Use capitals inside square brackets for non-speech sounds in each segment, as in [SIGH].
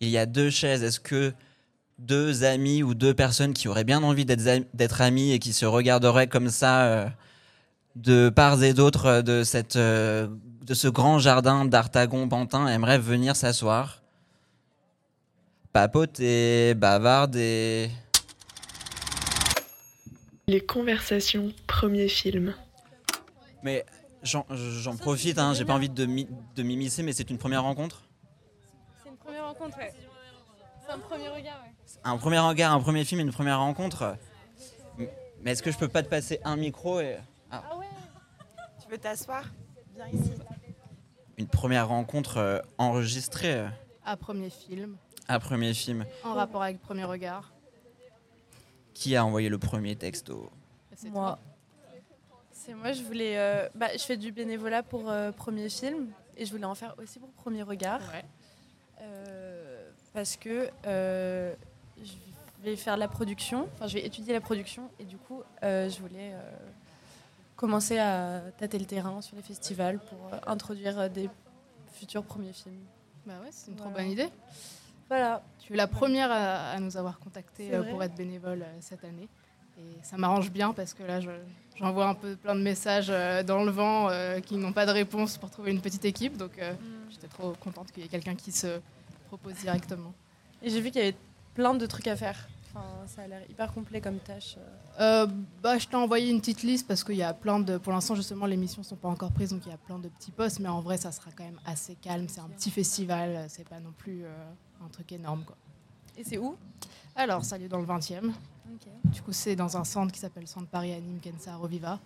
il y a deux chaises. Est-ce que deux amis ou deux personnes qui auraient bien envie d'être am- d'être amis et qui se regarderaient comme ça euh, de part et d'autre euh, de, cette, euh, de ce grand jardin d'Artagon-Pantin aimeraient venir s'asseoir, papoter, bavarder Les conversations, premier film. Mais j'en profite, hein, j'ai pas envie de mi- de m'immiscer, mais c'est une première rencontre? Rencontre, ouais. C'est un premier regard, ouais. Un premier regard, un premier film, une première rencontre. Mais est-ce que je peux pas te passer un micro et Ah ouais Tu veux t'asseoir? Viens ici. une première rencontre euh, enregistrée euh, À premier film, un premier film en rapport avec premier regard. Qui a envoyé le premier texto? C'est Moi. C'est moi, je voulais. euh, bah, je fais du bénévolat pour euh, premier film et je voulais en faire aussi pour premier regard. Ouais. Euh, parce que euh, je vais faire de la production, enfin je vais étudier la production et du coup euh, je voulais commencer à tâter le terrain sur les festivals pour introduire des futurs premiers films. Bah ouais, c'est une trop Voilà. bonne idée. Voilà. Tu es la première à, à nous avoir contacté C'est vrai pour être bénévole cette année. Et ça m'arrange bien parce que là, je- j'envoie un peu plein de messages euh, dans le vent euh, qui n'ont pas de réponse pour trouver une petite équipe. Donc euh, j'étais trop contente qu'il y ait quelqu'un qui se propose directement. Et j'ai vu qu'il y avait plein de trucs à faire. Enfin, ça a l'air hyper complet comme tâche. euh. Bah, je t'ai envoyé une petite liste parce qu'il y a plein de. Pour l'instant, justement, les missions sont pas encore prises, donc il y a plein de petits postes. Mais en vrai, ça sera quand même assez calme. C'est un petit festival, c'est pas non plus un truc énorme. Quoi. Et c'est où? Alors, ça lieu dans le 20e. Du coup, c'est dans un centre qui s'appelle Centre Paris Anime Kensa Reviva.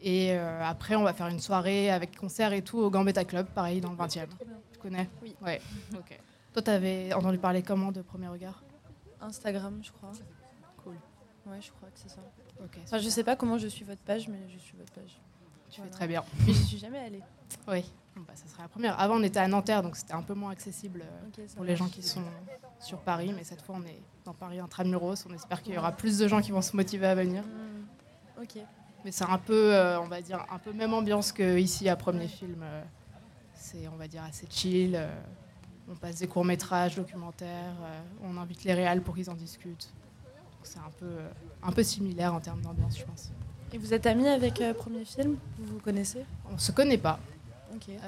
Et euh, après, on va faire une soirée avec concert et tout au Gambetta Club, pareil, dans le 20e. Tu connais Oui. Ouais, [LAUGHS] ok. Toi, t'avais entendu parler comment de Premier Regard? Instagram, je crois. Cool. Ouais, je crois que c'est ça. Ok, Enfin, je sais pas comment je suis votre page, mais je suis votre page. tu fais très bien. Mais j'y suis jamais allée. Oui, bah, ça sera la première. Avant, on était à Nanterre, donc c'était un peu moins accessible euh, pour les gens qui sont sur Paris. Mais cette fois, on est dans Paris intramuros. On espère qu'il y aura plus de gens qui vont se motiver à venir. Hmm. Ok. Mais c'est un peu, euh, on va dire, un peu même ambiance que ici à Premier Film. euh, c'est, on va dire, assez chill. euh, on passe des courts métrages, documentaires. on invite les réals pour qu'ils en discutent. Donc c'est un peu, un peu similaire en termes d'ambiance, je pense. Et vous êtes amis avec euh, Premier Film? Vous vous connaissez? On se connaît pas.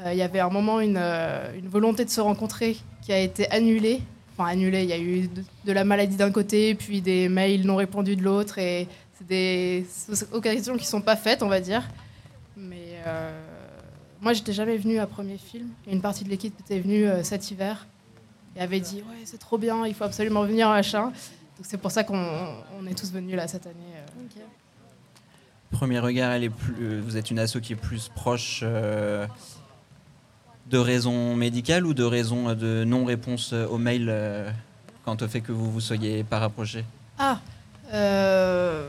Euh, Il y avait un moment une, euh, une volonté de se rencontrer qui a été annulée. Enfin, annulée, il y a eu de, de la maladie d'un côté, puis des mails non répondus de l'autre. Et c'est des occasions qui sont pas faites, on va dire. Mais euh, moi, j'étais jamais venue à premier film. Une partie de l'équipe était venue euh, cet hiver et avait dit Ouais, c'est trop bien, il faut absolument venir, machin. Donc c'est pour ça qu'on on est tous venus là cette année. euh. Premier regard, elle est plus, vous êtes une asso qui est plus proche euh, de raisons médicales ou de raisons euh, de non-réponse euh, au mail euh, quant au fait que vous vous soyez pas rapproché Ah euh,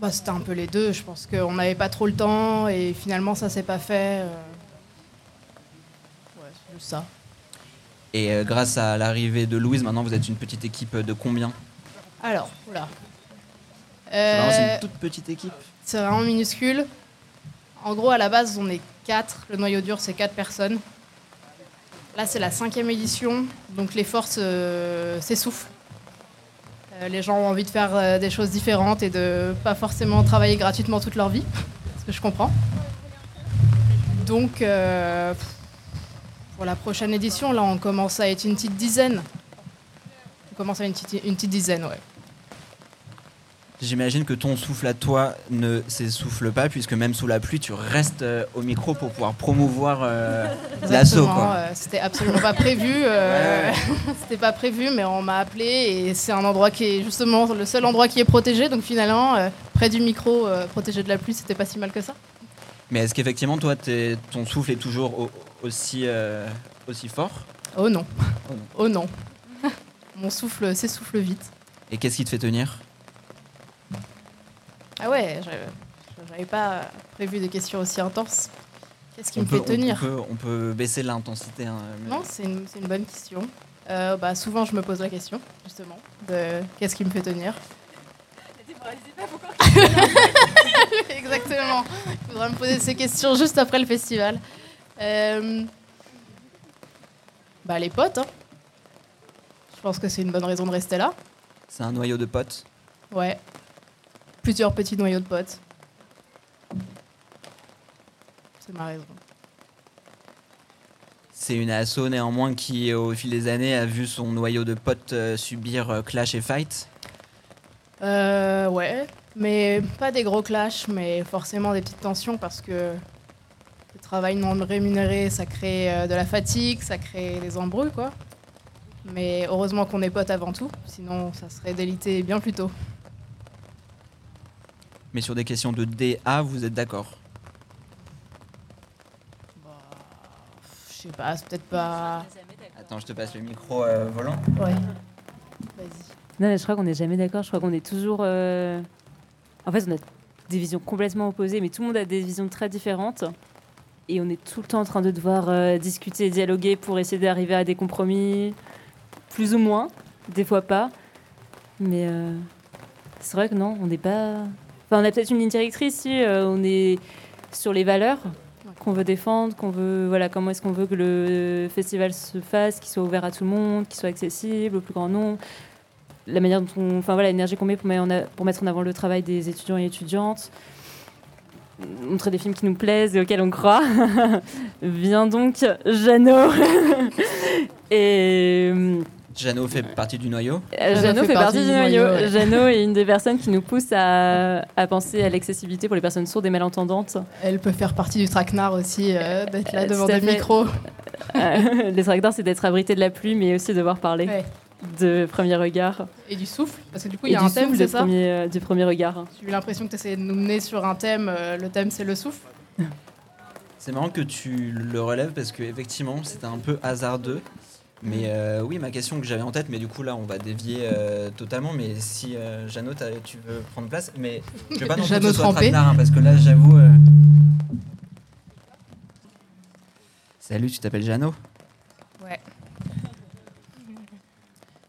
bah, C'était un peu les deux. Je pense qu'on n'avait pas trop le temps et finalement ça s'est pas fait. euh. Ouais, c'est juste ça. Et grâce à l'arrivée de Louise, maintenant vous êtes une petite équipe de combien? Alors, oula. C'est une toute petite équipe. c'est vraiment minuscule. En gros, à la base, on est quatre. Le noyau dur, c'est quatre personnes. Là, c'est la cinquième édition, donc les forces euh, s'essoufflent. Euh, les gens ont envie de faire euh, des choses différentes et de pas forcément travailler gratuitement toute leur vie, ce que je comprends. Donc, pour la prochaine édition, là, on commence à être une petite dizaine. On commence à être une une petite dizaine, ouais. J'imagine que ton souffle à toi ne s'essouffle pas, puisque même sous la pluie, tu restes euh, au micro pour pouvoir promouvoir euh, l'assaut. Euh, C'était absolument pas prévu. euh, [LAUGHS] C'était pas prévu, mais on m'a appelé et c'est un endroit qui est justement le seul endroit qui est protégé. Donc finalement, euh, près du micro, euh, protégé de la pluie, c'était pas si mal que ça. Mais est-ce qu'effectivement, toi, t'es- ton souffle est toujours au- aussi, aussi fort? Oh non. Oh non. Oh non. [LAUGHS] Mon souffle s'essouffle vite. Et qu'est-ce qui te fait tenir? Ah ouais, je- j'avais pas prévu des questions aussi intenses. Qu'est-ce qui on me peut, fait tenir on, peut, on peut baisser l'intensité. hein, mais- Non, c'est une, bonne question. Euh, bah, souvent, je me pose la question, justement, de qu'est-ce qui me fait tenir. [LAUGHS] Exactement. Il faudra me poser ces questions juste après le festival. Euh, Bah, les potes, hein. pense que c'est une bonne raison de rester là. C'est un noyau de potes. Ouais. Plusieurs petits noyaux de potes. C'est ma raison. C'est une asso néanmoins qui, au fil des années, a vu son noyau de potes euh, subir euh, clash et fight. Euh, ouais, mais pas des gros clashs, mais forcément des petites tensions parce que le travail non rémunéré, ça crée euh, de la fatigue, ça crée des embrouilles, quoi. Mais heureusement qu'on est potes avant tout, sinon ça serait délité bien plus tôt. Mais sur des questions de DA, vous êtes d'accord Je sais pas, c'est peut-être pas. Attends, je te passe le micro euh, volant. Ouais. Vas-y. Non, mais je crois qu'on n'est jamais d'accord. Je crois qu'on est toujours. euh, En fait, on a des visions complètement opposées, mais tout le monde a des visions très différentes. Et on est tout le temps en train de devoir euh, discuter et dialoguer pour essayer d'arriver à des compromis, plus ou moins, des fois pas. Mais euh, c'est vrai que non, on n'est pas. Enfin, on a peut-être une ligne directrice si euh, on est sur les valeurs qu'on veut défendre, qu'on veut voilà comment est-ce qu'on veut que le festival se fasse, qu'il soit ouvert à tout le monde, qu'il soit accessible au plus grand nombre la manière dont on, enfin voilà, l'énergie qu'on met pour mettre, en a- pour mettre en avant le travail des étudiants et étudiantes, montrer des films qui nous plaisent et auxquels on croit. [LAUGHS] Viens donc, Jeannot. [LAUGHS] et euh, Jeannot fait partie du noyau. Jeannot fait, partie du noyau. Jeannot est une des personnes qui nous pousse à, à penser à l'accessibilité pour les personnes sourdes et malentendantes. Elle peut faire partie du traquenard aussi, euh, d'être là Euh, devant des fait. micros. Euh, les tracteurs, c'est d'être abrité de la pluie, mais aussi devoir parler Ouais. de premier regard. Et du souffle, parce que du coup, il y a un thème, c'est de ça premier, euh, du premier regard. J'ai eu l'impression que tu essayais de nous mener sur un thème. euh, le thème, c'est le souffle. C'est marrant que tu le relèves parce que effectivement c'était un peu hasardeux. Mais euh, oui, ma question que j'avais en tête, mais du coup là on va dévier euh, totalement. Mais si euh, Jeannot, tu veux prendre place, mais je veux pas non plus que ce soit traquenard, hein, parce que là j'avoue. euh, Salut, tu t'appelles Jeannot? Ouais.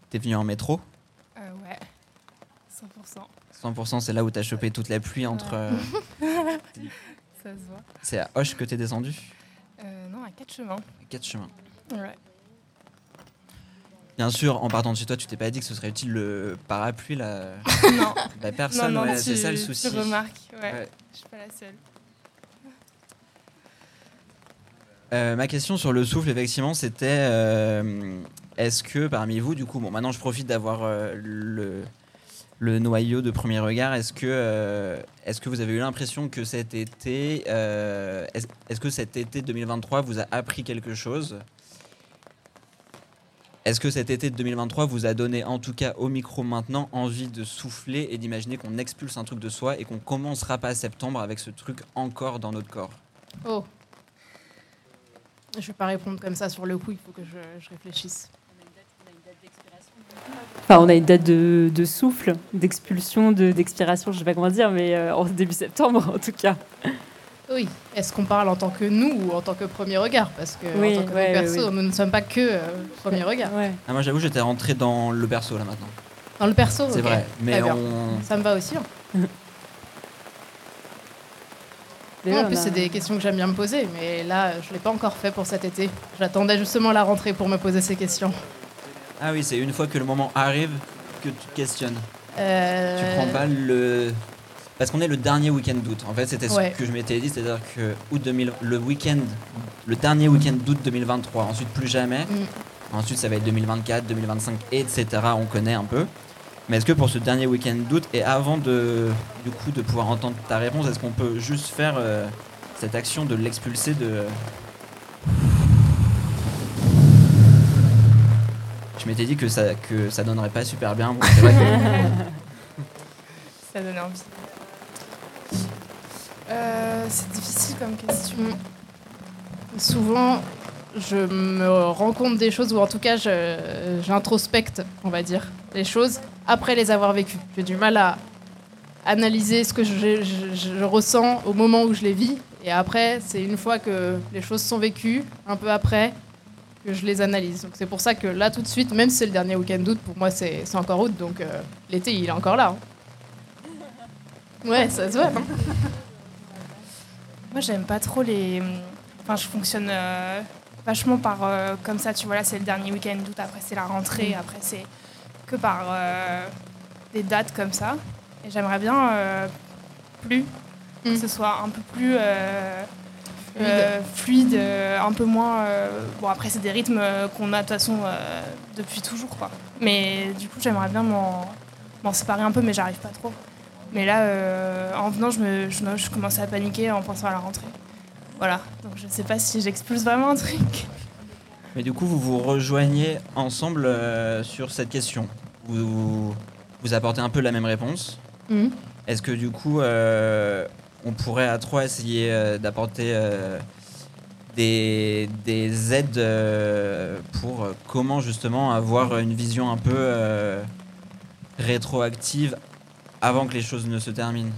T'es venu en métro? Euh, ouais. 100%. 100% c'est là où t'as chopé toute la pluie entre. [LAUGHS] Ça se voit. c'est à Hoche que t'es descendu? Euh, non, à quatre chemins. Quatre chemins. Ouais. Bien sûr, en partant de chez toi, tu t'es pas dit que ce serait utile le parapluie là [LAUGHS] non. Bah personne, non, non, ouais, tu, c'est ça le souci. Tu remarques, ouais. Ouais. Je suis pas la seule. Euh, ma question sur le souffle, effectivement, c'était euh, est-ce que parmi vous, du coup, bon, maintenant je profite d'avoir euh, le, le noyau de premier regard, est-ce que, est-ce que vous avez eu l'impression que cet été, est-ce, est-ce que cet été 2023 vous a appris quelque chose? Est-ce que cet été de 2023 vous a donné, en tout cas au micro maintenant, envie de souffler et d'imaginer qu'on expulse un truc de soi et qu'on commencera pas septembre avec ce truc encore dans notre corps? Oh. Je vais pas répondre comme ça sur le coup, il faut que je, je réfléchisse. Enfin, on a une date de, de souffle, d'expulsion, de- d'expiration, je sais pas comment dire, mais euh, en début septembre en tout cas. Oui. Est-ce qu'on parle en tant que nous ou en tant que premier regard? Parce que Oui, en tant que ouais, perso, oui. nous ne sommes pas que euh, premier regard. Ouais. Ah, moi j'avoue, j'étais rentré dans le perso là maintenant. Dans le perso, C'est ok. vrai, mais on. Ça me va aussi. hein. [LAUGHS] En plus, a- c'est des questions que j'aime bien me poser, mais là, je l'ai pas encore fait pour cet été. J'attendais justement la rentrée pour me poser ces questions. Ah oui, c'est une fois que le moment arrive que tu te questionnes. Euh, Tu prends pas le. Parce qu'on est le dernier week-end d'août. En fait, c'était Ouais. ce que je m'étais dit, c'est-à-dire que août 2000, le week-end, le dernier week-end d'août 2023. Ensuite, plus jamais. Mm. Ensuite, ça va être 2024, 2025, etc. On connaît un peu. Mais est-ce que pour ce dernier week-end d'août et avant de, du coup, de pouvoir entendre ta réponse, est-ce qu'on peut juste faire euh, cette action de l'expulser de. Je m'étais dit que ça, que ça donnerait pas super bien. Bon, c'est vrai que- [LAUGHS] Ça donne envie. Euh, c'est difficile comme question. Mm. Souvent, je me rends compte des choses, ou en tout cas, j'introspecte, on va dire, les choses après les avoir vécues. J'ai du mal à analyser ce que je, ressens au moment où je les vis. Et après, c'est une fois que les choses sont vécues, un peu après, que je les analyse. Donc c'est pour ça que là, tout de suite, même si c'est le dernier week-end d'août, pour moi, c'est c'est encore août. Donc euh, l'été, il est encore là. hein. Ouais, ça se voit. hein. Moi, j'aime pas trop les. Enfin, je fonctionne euh, vachement par euh, comme ça, tu vois, là c'est le dernier week-end d'août, après c'est la rentrée, après c'est que par euh, des dates comme ça. Et j'aimerais bien plus, que Mm. ce soit un peu plus fluide, un peu moins. bon, après c'est des rythmes qu'on a de toute façon depuis toujours, quoi. Mais du coup, j'aimerais bien m'en séparer un peu, mais j'arrive pas trop. Mais là, euh, en venant, je, me, je, je commençais à paniquer en pensant à la rentrée. Voilà, donc je ne sais pas si j'expulse vraiment un truc. Mais du coup, vous vous rejoignez ensemble euh, sur cette question. Vous, vous apportez un peu la même réponse. Mhm. Est-ce que du coup, euh, on pourrait à trois essayer d'apporter des, des aides pour comment justement avoir une vision un peu rétroactive avant que les choses ne se terminent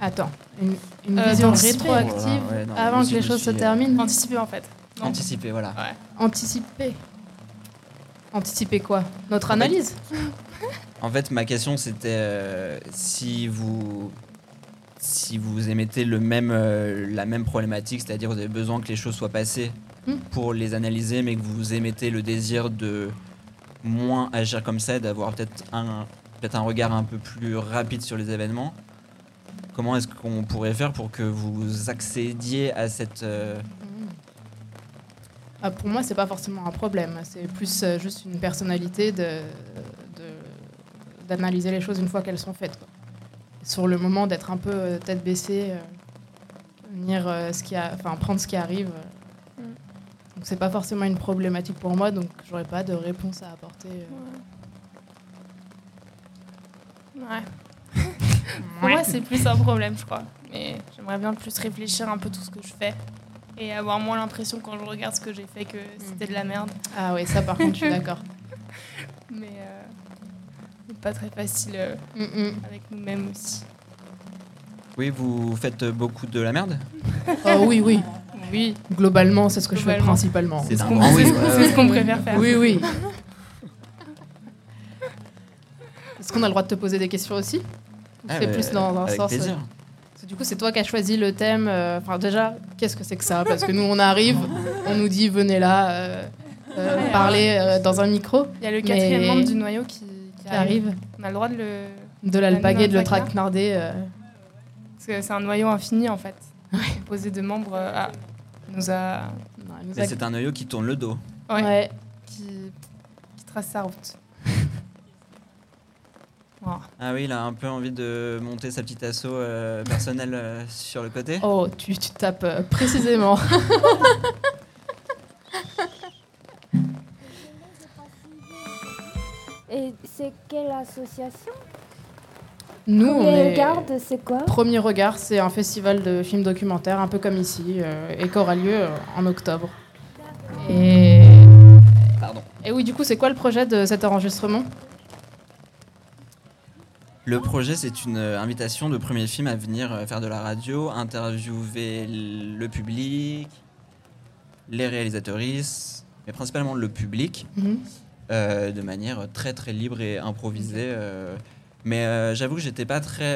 Attends, une, une Euh, vision rétroactive Voilà, ouais, non, avant que les choses se euh, terminent Anticiper en fait. Non. Anticiper, voilà. Anticiper. Anticiper quoi? Notre En fait- analyse? En fait, ma question c'était euh, si vous si vous émettez le même euh, la même problématique, c'est-à-dire vous avez besoin que les choses soient passées Hmm. pour les analyser, mais que vous émettez le désir de moins agir comme ça, d'avoir peut-être un peut-être un regard un peu plus rapide sur les événements. Comment est-ce qu'on pourrait faire pour que vous accédiez à cette euh, Ah, Pour moi, c'est pas forcément un problème. C'est plus euh, juste une personnalité de de- d'analyser les choses une fois qu'elles sont faites. quoi. Sur le moment, d'être un peu euh, tête baissée, euh, venir euh, ce qui a, enfin prendre ce qui arrive. Mm. Donc c'est pas forcément une problématique pour moi, donc j'aurais pas de réponse à apporter. euh. Ouais. [LAUGHS] Pour moi, c'est plus un problème, je crois. Mais j'aimerais bien plus réfléchir un peu tout ce que je fais et avoir moins l'impression quand je regarde ce que j'ai fait que c'était de la merde. Ah oui, ça par contre, je suis [LAUGHS] d'accord. Mais euh, c'est pas très facile euh, Mm, mm. avec nous-mêmes aussi. Oui, vous faites beaucoup de la merde? Oh oui, oui. Oui, Globalement, c'est ce que je fais principalement. C'est qu'on oui. ouais, ouais. ce qu'on préfère faire. Oui, oui. Est-ce qu'on a le droit de te poser des questions aussi Ah, c'est bah, plus dans un avec sens. euh, plaisir. Parce que du coup, c'est toi qui as choisi le thème. euh, Enfin, déjà, qu'est-ce que c'est que ça? Parce que nous, on arrive, on nous dit venez là, euh, euh, Ouais, parler euh, dans un micro Il y a le quatrième membre du noyau qui, qui qui arrive. arrive, On a le droit de le. de l'alpaguer, de le traquenarder. euh. Parce que c'est un noyau infini en fait. Composé de membres. euh, ah, nous a. Non, elle nous Mais a- c'est un noyau qui tourne le dos. Ouais, Ouais. Qui, qui trace sa route. Ah oui, il a un peu envie de monter sa petite asso euh, personnelle euh, sur le côté. Oh, tu, tu tapes euh, précisément. [LAUGHS] Et c'est quelle association? Nous, on Premier est. Regard, c'est quoi? Premier regard, c'est un festival de films documentaires, un peu comme ici, euh, et qui aura lieu euh, en octobre. Et... Pardon. et oui, du coup, c'est quoi le projet de cet enregistrement? Le projet, c'est une euh, invitation de premier film à venir euh, faire de la radio, interviewer le public, les réalisatrices, mais principalement le public, Mhm. euh, de manière très très libre et improvisée. euh. Mais euh, j'avoue que j'étais pas très.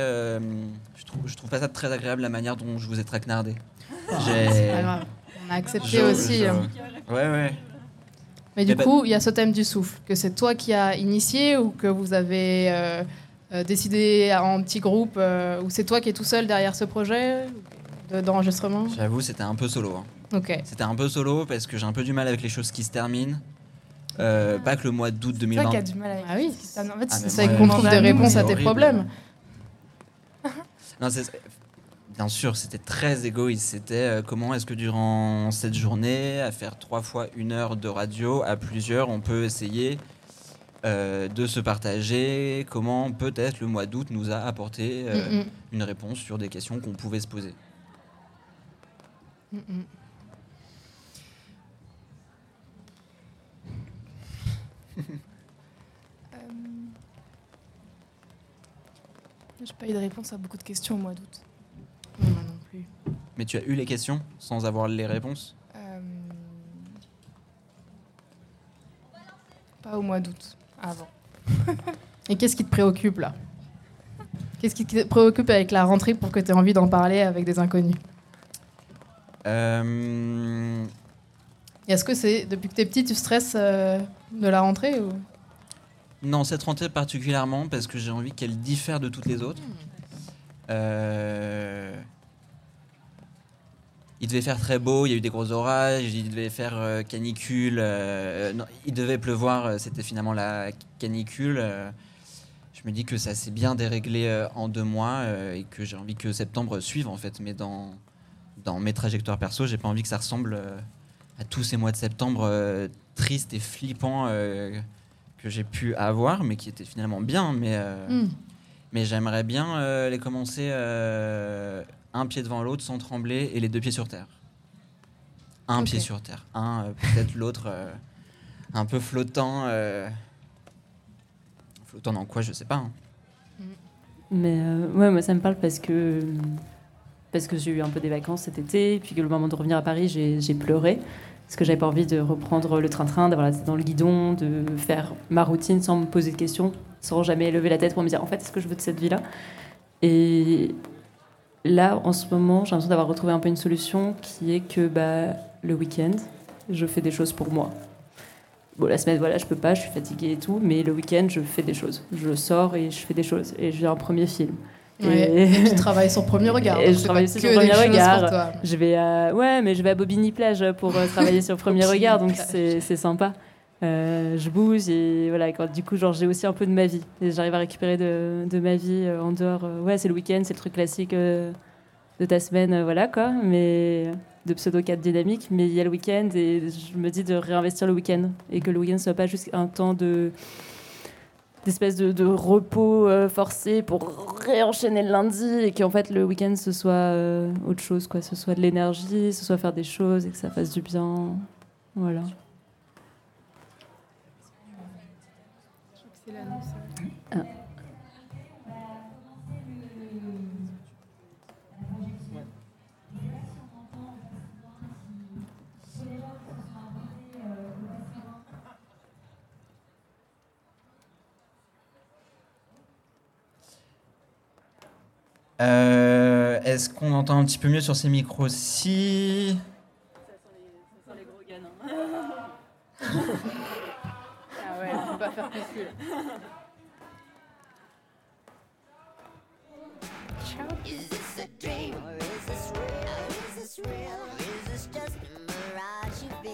je, trouve, je trouve pas ça très agréable la manière dont je vous ai traquenardé. J'ai- C'est pas grave. On a accepté je- aussi. je- hein. Ouais, ouais. Mais du Eh ben- coup, il y a ce thème du souffle, que c'est toi qui as initié ou que vous avez euh, décidé en petit groupe, euh, ou c'est toi qui es tout seul derrière ce projet de- d'enregistrement J'avoue, c'était un peu solo. hein. Ok. C'était un peu solo parce que j'ai un peu du mal avec les choses qui se terminent. Euh, pas que le mois d'août C'est toi 2020. qui as du mal avec Ah oui, se termine. En fait, Ah, mais C'est moi, ça qu'on euh, demande des à nous, réponses c'est à tes horrible. problèmes. [LAUGHS] Non, c'est- bien sûr, c'était très égoïste. C'était euh, comment est-ce que durant cette journée, à faire trois fois une heure de radio à plusieurs, on peut essayer euh, de se partager comment peut-être le mois d'août nous a apporté euh, Mm, mm, une réponse sur des questions qu'on pouvait se poser. mm, mm. Euh, J'ai pas eu de réponse à beaucoup de questions au mois d'août. Non, moi non plus. Mais tu as eu les questions sans avoir les réponses? Euh, Pas au mois d'août, avant. Et qu'est-ce qui te préoccupe là? Qu'est-ce qui te préoccupe avec la rentrée pour que tu aies envie d'en parler avec des inconnus? Euh, Et est-ce que c'est depuis que t'es petit, tu stresses euh, de la rentrée ou... Non, cette rentrée particulièrement parce que j'ai envie qu'elle diffère de toutes les autres. Euh, Il devait faire très beau, il y a eu des gros orages, il devait faire euh, canicule, euh, non, il devait pleuvoir, euh, c'était finalement la canicule. euh. je me dis que ça s'est bien déréglé en deux mois et que j'ai envie que septembre suive en fait. Mais dans, dans mes trajectoires perso, j'ai pas envie que ça ressemble à tous ces mois de septembre tristes et flippants que j'ai pu avoir, mais qui étaient finalement bien. Mais, Hmm. mais j'aimerais bien les commencer un pied devant l'autre sans trembler et les deux pieds sur terre. Un pied sur terre, un euh, peut-être [LAUGHS] l'autre euh, un peu flottant. euh, flottant dans quoi, je sais pas. hein. Mais euh, ouais, moi ça me parle parce que parce que j'ai eu un peu des vacances cet été, et puis que le moment de revenir à Paris, j'ai j'ai pleuré parce que j'avais pas envie de reprendre le train-train, d'avoir la tête dans le guidon, de faire ma routine sans me poser de questions, sans jamais lever la tête pour me dire en fait est-ce que je veux de cette vie-là? Et là, en ce moment, j'ai l'impression d'avoir retrouvé un peu une solution qui est que bah, le week-end, je fais des choses pour moi. Bon, la semaine, voilà, je peux pas, je suis fatiguée et tout, mais le week-end, je fais des choses. Je sors et je fais des choses. Et j'ai un premier film. Ouais. Et- Tu [LAUGHS] travailles sur premier regard. Et je travaille aussi sur premier regard. Je vais à... Ouais, mais je vais à Bobigny Plage pour euh, travailler sur [LAUGHS] Premier Regard, donc c'est sympa. Euh, je bouge et voilà, du coup, genre, j'ai aussi un peu de ma vie. Et j'arrive à récupérer de, ma vie euh, en dehors. euh, ouais, c'est le week-end, c'est le truc classique de ta semaine, voilà quoi, mais de pseudo 4 dynamique. Mais il y a le week-end et je me dis de réinvestir le week-end et que le week-end soit pas juste un temps de d'espèce de, de repos forcé pour réenchaîner le lundi et qu'en fait le week-end ce soit autre chose quoi ce soit de l'énergie ce soit faire des choses et que ça fasse du bien voilà Ah. Euh, Est-ce qu'on entend un petit peu mieux sur ces micros-ci?